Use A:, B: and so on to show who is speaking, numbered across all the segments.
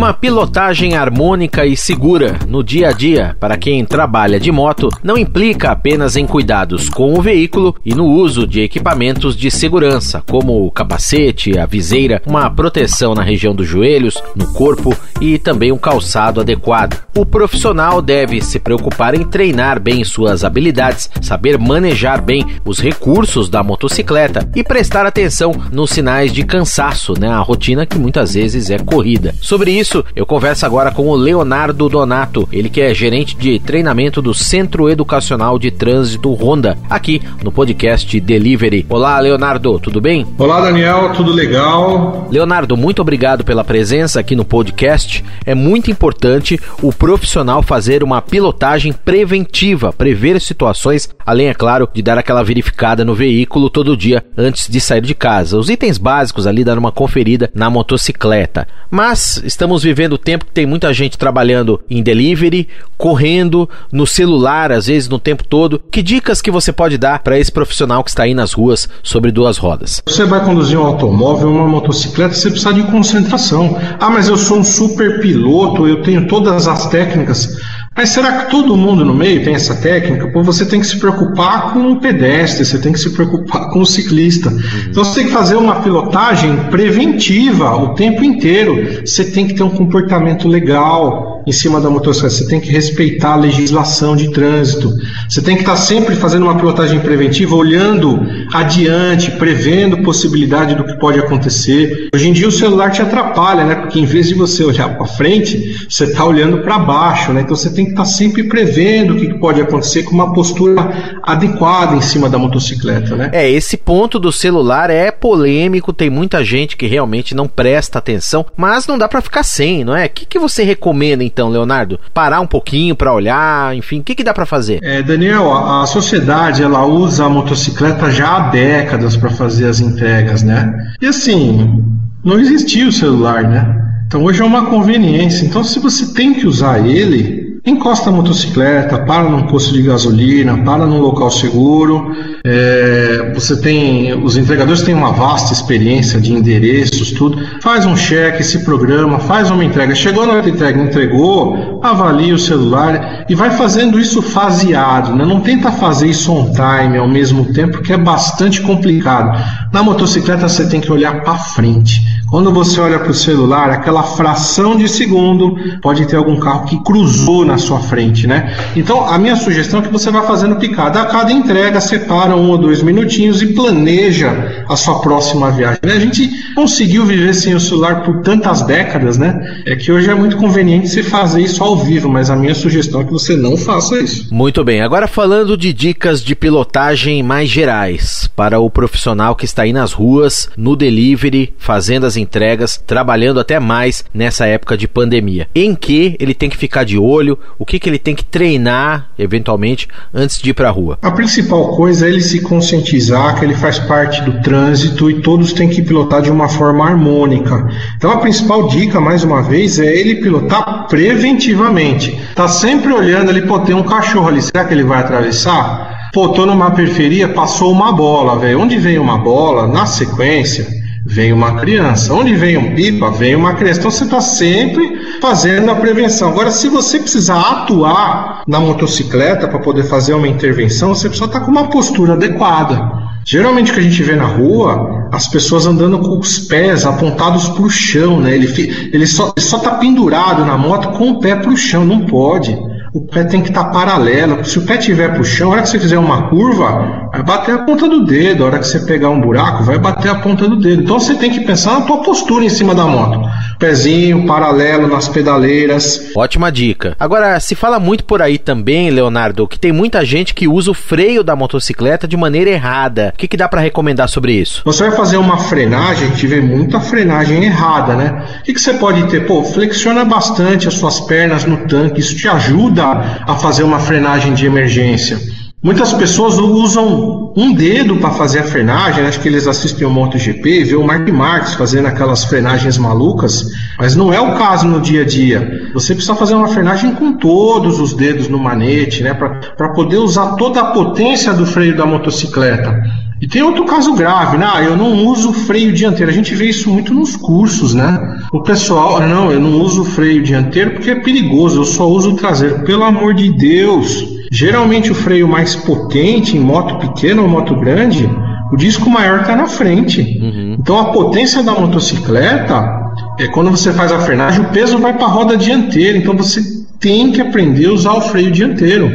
A: Uma pilotagem harmônica e segura no dia a dia para quem trabalha de moto não implica apenas em cuidados com o veículo e no uso de equipamentos de segurança, como o capacete, a viseira, uma proteção na região dos joelhos, no corpo e também um calçado adequado. O profissional deve se preocupar em treinar bem suas habilidades, saber manejar bem os recursos da motocicleta e prestar atenção nos sinais de cansaço, né? A rotina que muitas vezes é corrida. Sobre isso isso, eu converso agora com o Leonardo Donato, ele que é gerente de treinamento do Centro Educacional de Trânsito Honda, aqui no podcast Delivery. Olá, Leonardo, tudo bem?
B: Olá, Daniel, tudo legal?
A: Leonardo, muito obrigado pela presença aqui no podcast. É muito importante o profissional fazer uma pilotagem preventiva, prever situações, além, é claro, de dar aquela verificada no veículo todo dia antes de sair de casa. Os itens básicos ali, dar uma conferida na motocicleta. Mas estamos estamos vivendo o tempo que tem muita gente trabalhando em delivery, correndo, no celular, às vezes no tempo todo. Que dicas que você pode dar para esse profissional que está aí nas ruas sobre duas rodas?
B: Você vai conduzir um automóvel, uma motocicleta, você precisa de concentração. Ah, mas eu sou um super piloto, eu tenho todas as técnicas. Mas será que todo mundo no meio tem essa técnica? Pô, você tem que se preocupar com o pedestre, você tem que se preocupar com o ciclista. Então você tem que fazer uma pilotagem preventiva o tempo inteiro. Você tem que ter um comportamento legal em cima da motocicleta, você tem que respeitar a legislação de trânsito. Você tem que estar sempre fazendo uma pilotagem preventiva, olhando adiante, prevendo possibilidade do que pode acontecer. Hoje em dia o celular te atrapalha, né? Porque em vez de você olhar para frente, você está olhando para baixo, né? Então você tem que estar sempre prevendo o que pode acontecer com uma postura adequada em cima da motocicleta, né?
A: É, esse ponto do celular é polêmico, tem muita gente que realmente não presta atenção, mas não dá para ficar sem, não é? O que, que você recomenda então, Leonardo? Parar um pouquinho para olhar, enfim, o que, que dá para fazer?
B: É, Daniel, a, a sociedade ela usa a motocicleta já há décadas para fazer as entregas, né? E assim, não existia o celular, né? Então hoje é uma conveniência. Então se você tem que usar ele, encosta a motocicleta, para num posto de gasolina, para num local seguro. É, você tem, os entregadores têm uma vasta experiência de endereços, tudo. Faz um cheque, se programa, faz uma entrega. Chegou na entrega, entregou, avalia o celular e vai fazendo isso faseado. Né? Não tenta fazer isso on time ao mesmo tempo, porque é bastante complicado. Na motocicleta você tem que olhar para frente. Quando você olha para o celular, aquela fração de segundo pode ter algum carro que cruzou na sua frente, né? Então, a minha sugestão é que você vá fazendo picada. A cada entrega, separa um ou dois minutinhos e planeja a sua próxima viagem. A gente conseguiu viver sem o celular por tantas décadas, né? É que hoje é muito conveniente você fazer isso ao vivo, mas a minha sugestão é que você não faça isso.
A: Muito bem. Agora falando de dicas de pilotagem mais gerais para o profissional que está aí nas ruas, no delivery, fazendo as entregas, trabalhando até mais nessa época de pandemia. Em que ele tem que ficar de olho, o que, que ele tem que treinar, eventualmente, antes de ir para a rua?
B: A principal coisa é ele se conscientizar que ele faz parte do trânsito e todos têm que pilotar de uma forma harmônica. Então a principal dica, mais uma vez, é ele pilotar preventivamente. Tá sempre olhando ali, pô, tem um cachorro ali, será que ele vai atravessar? Pô, tô numa periferia, passou uma bola, velho. Onde vem uma bola, na sequência, vem uma criança. Onde vem um pipa, vem uma criança. Então você está sempre fazendo a prevenção. Agora, se você precisar atuar na motocicleta para poder fazer uma intervenção, você precisa estar tá com uma postura adequada. Geralmente o que a gente vê na rua, as pessoas andando com os pés apontados para o chão, né? Ele, ele só está pendurado na moto com o pé para o chão, não pode o pé tem que estar tá paralelo. Se o pé estiver para o chão, a hora que você fizer uma curva, vai bater a ponta do dedo. A hora que você pegar um buraco, vai bater a ponta do dedo. Então você tem que pensar na tua postura em cima da moto. Pezinho paralelo nas pedaleiras.
A: Ótima dica. Agora, se fala muito por aí também, Leonardo, que tem muita gente que usa o freio da motocicleta de maneira errada. O que, que dá para recomendar sobre isso?
B: Você vai fazer uma frenagem, vê muita frenagem errada, né? O que, que você pode ter? Pô, flexiona bastante as suas pernas no tanque, isso te ajuda a fazer uma frenagem de emergência. Muitas pessoas usam um dedo para fazer a frenagem, acho que eles assistem o MotoGP e vê o Mark Marques fazendo aquelas frenagens malucas, mas não é o caso no dia a dia. Você precisa fazer uma frenagem com todos os dedos no manete, né, para poder usar toda a potência do freio da motocicleta. E tem outro caso grave, né? Ah, eu não uso freio dianteiro. A gente vê isso muito nos cursos, né? O pessoal, ah, não, eu não uso freio dianteiro porque é perigoso, eu só uso o traseiro. Pelo amor de Deus! Geralmente o freio mais potente em moto pequena ou moto grande, o disco maior está na frente. Uhum. Então a potência da motocicleta é quando você faz a frenagem, o peso vai para a roda dianteira. Então você tem que aprender a usar o freio dianteiro.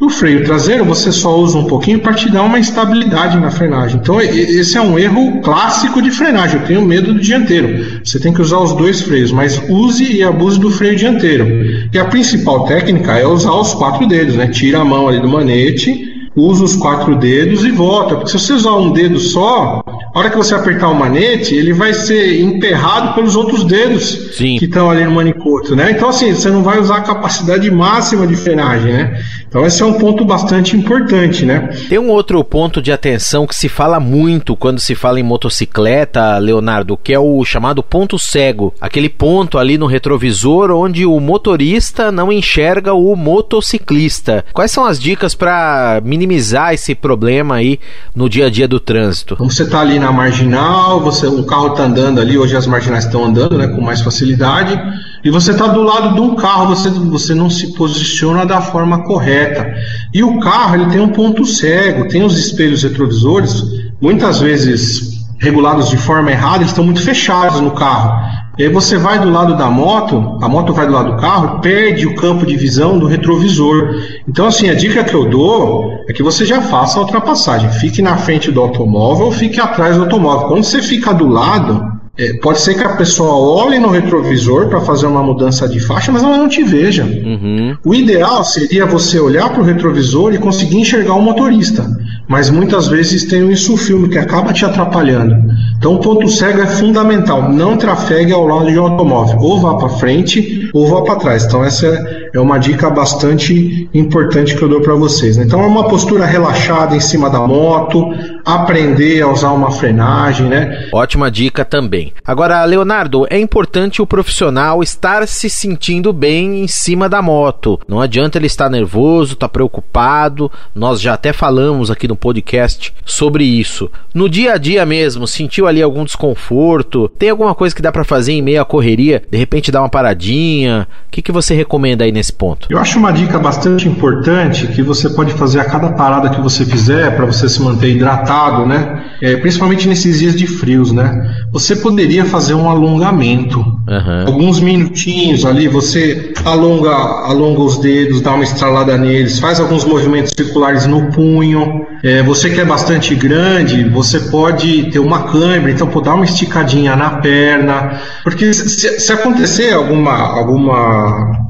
B: O freio traseiro você só usa um pouquinho para te dar uma estabilidade na frenagem. Então esse é um erro clássico de frenagem. Eu tenho medo do dianteiro. Você tem que usar os dois freios, mas use e abuse do freio dianteiro. E a principal técnica é usar os quatro dedos, né? Tira a mão ali do manete, usa os quatro dedos e volta. Porque se você usar um dedo só, a hora que você apertar o manete, ele vai ser emperrado pelos outros dedos Sim. que estão ali no manicoto, né? Então, assim, você não vai usar a capacidade máxima de frenagem, né? Então, esse é um ponto bastante importante, né?
A: Tem um outro ponto de atenção que se fala muito quando se fala em motocicleta, Leonardo, que é o chamado ponto cego. Aquele ponto ali no retrovisor onde o motorista não enxerga o motociclista. Quais são as dicas para minimizar esse problema aí no dia a dia do trânsito?
B: Você está ali na na marginal, você, o carro está andando ali, hoje as marginais estão andando né, com mais facilidade, e você está do lado de um carro, você, você não se posiciona da forma correta. E o carro ele tem um ponto cego, tem os espelhos retrovisores, muitas vezes regulados de forma errada, eles estão muito fechados no carro. E aí você vai do lado da moto, a moto vai do lado do carro, perde o campo de visão do retrovisor. Então, assim, a dica que eu dou é que você já faça a ultrapassagem. Fique na frente do automóvel, fique atrás do automóvel. Quando você fica do lado, é, pode ser que a pessoa olhe no retrovisor para fazer uma mudança de faixa, mas ela não te veja. Uhum. O ideal seria você olhar para o retrovisor e conseguir enxergar o motorista mas muitas vezes tem um insufilme que acaba te atrapalhando. Então o ponto cego é fundamental, não trafegue ao lado de um automóvel, ou vá para frente ou vá para trás. Então essa é uma dica bastante importante que eu dou para vocês. Né? Então é uma postura relaxada em cima da moto, aprender a usar uma frenagem, né?
A: Ótima dica também. Agora, Leonardo, é importante o profissional estar se sentindo bem em cima da moto. Não adianta ele estar nervoso, estar tá preocupado. Nós já até falamos aqui no podcast sobre isso. No dia a dia mesmo, sentiu ali algum desconforto? Tem alguma coisa que dá para fazer em meio à correria? De repente dar uma paradinha? O que, que você recomenda aí nesse ponto?
B: Eu acho uma dica bastante importante que você pode fazer a cada parada que você fizer para você se manter hidratado, né? É, principalmente nesses dias de frios, né? Você poderia fazer um alongamento. Uhum. Alguns minutinhos ali, você alonga, alonga os dedos, dá uma estralada neles, faz alguns movimentos circulares no punho. É, você que é bastante grande, você pode ter uma câimbra, então pode dar uma esticadinha na perna, porque se, se acontecer alguma, alguma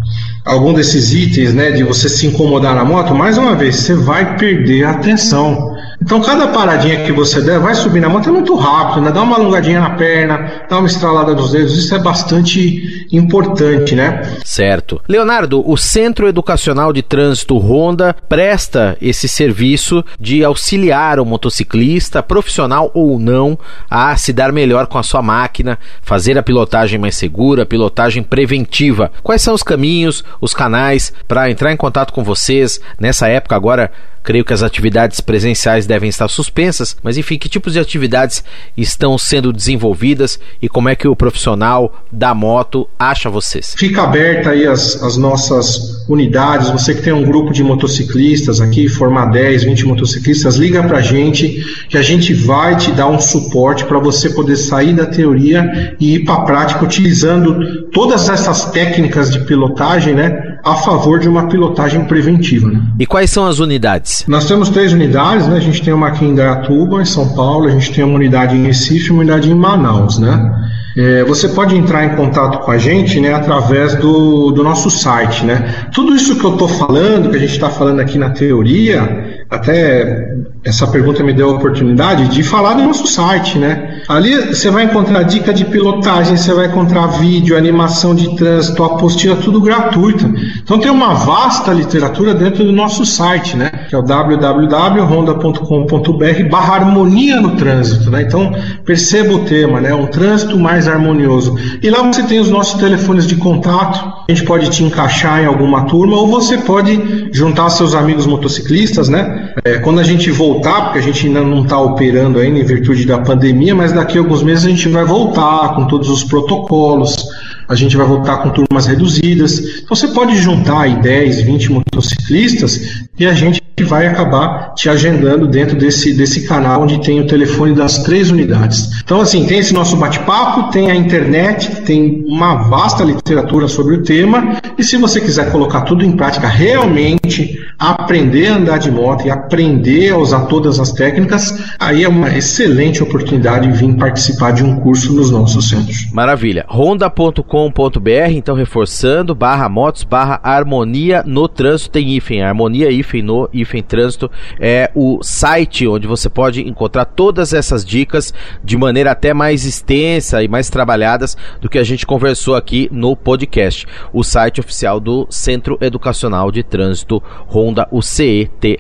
B: algum desses itens, né, de você se incomodar na moto, mais uma vez, você vai perder a atenção. Então, cada paradinha que você der, vai subir na moto é muito rápido, né? Dá uma alongadinha na perna, dá uma estralada dos dedos, isso é bastante importante, né?
A: Certo. Leonardo, o Centro Educacional de Trânsito Honda presta esse serviço de auxiliar o motociclista, profissional ou não, a se dar melhor com a sua máquina, fazer a pilotagem mais segura, pilotagem preventiva. Quais são os caminhos, os canais para entrar em contato com vocês nessa época agora Creio que as atividades presenciais devem estar suspensas, mas enfim, que tipos de atividades estão sendo desenvolvidas e como é que o profissional da moto acha vocês?
B: Fica aberta aí as, as nossas unidades. Você que tem um grupo de motociclistas aqui, formar 10, 20 motociclistas, liga pra gente que a gente vai te dar um suporte para você poder sair da teoria e ir para a prática utilizando todas essas técnicas de pilotagem, né, a favor de uma pilotagem preventiva. Né?
A: E quais são as unidades?
B: Nós temos três unidades, né? A gente tem uma aqui em Dayatuba, em São Paulo, a gente tem uma unidade em Recife e uma unidade em Manaus, né? É, você pode entrar em contato com a gente né, através do, do nosso site. Né? Tudo isso que eu estou falando, que a gente está falando aqui na teoria, até essa pergunta me deu a oportunidade de falar do nosso site, né? Ali você vai encontrar dica de pilotagem, você vai encontrar vídeo, animação de trânsito, apostila, tudo gratuito. Então tem uma vasta literatura dentro do nosso site, né? Que é o www.honda.com.br barra harmonia no trânsito, né? Então perceba o tema, né? Um trânsito mais harmonioso. E lá você tem os nossos telefones de contato, a gente pode te encaixar em alguma turma ou você pode juntar seus amigos motociclistas, né? É, quando a gente voltar, porque a gente ainda não está operando ainda em virtude da pandemia, mas daqui a alguns meses a gente vai voltar com todos os protocolos, a gente vai voltar com turmas reduzidas. Então você pode juntar aí 10, 20 motociclistas e a gente vai acabar te agendando dentro desse, desse canal onde tem o telefone das três unidades. Então, assim, tem esse nosso bate-papo, tem a internet, tem uma vasta literatura sobre o tema, e se você quiser colocar tudo em prática, realmente aprender a andar de moto e aprender a usar todas as técnicas, aí é uma excelente oportunidade de vir participar de um curso nos nossos centros.
A: Maravilha. Honda.com.br, então reforçando, barra motos, barra harmonia no trânsito, tem hífen, harmonia, hífen no, hífen trânsito, é o site onde você pode encontrar todas essas dicas de maneira até mais extensa e mais trabalhadas do que a gente conversou aqui no podcast. O site oficial do Centro Educacional de Trânsito Honda o CETH.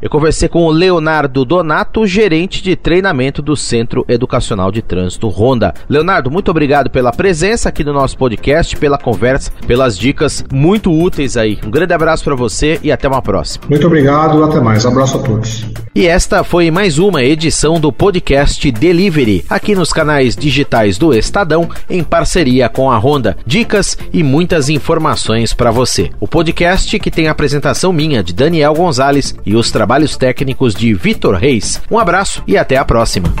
A: Eu conversei com o Leonardo Donato, gerente de treinamento do Centro Educacional de Trânsito Honda. Leonardo, muito obrigado pela presença aqui no nosso podcast, pela conversa, pelas dicas muito úteis aí. Um grande abraço para você e até uma próxima.
B: Muito obrigado, até mais. Abraço a todos.
A: E esta foi mais uma edição do podcast Delivery, aqui nos canais digitais do Estadão, em parceria com a Honda. Dicas e muitas informações para você. O podcast que tem a apresentação minha de Daniel Gonzalez e os trabalhos técnicos de Vitor Reis. Um abraço e até a próxima.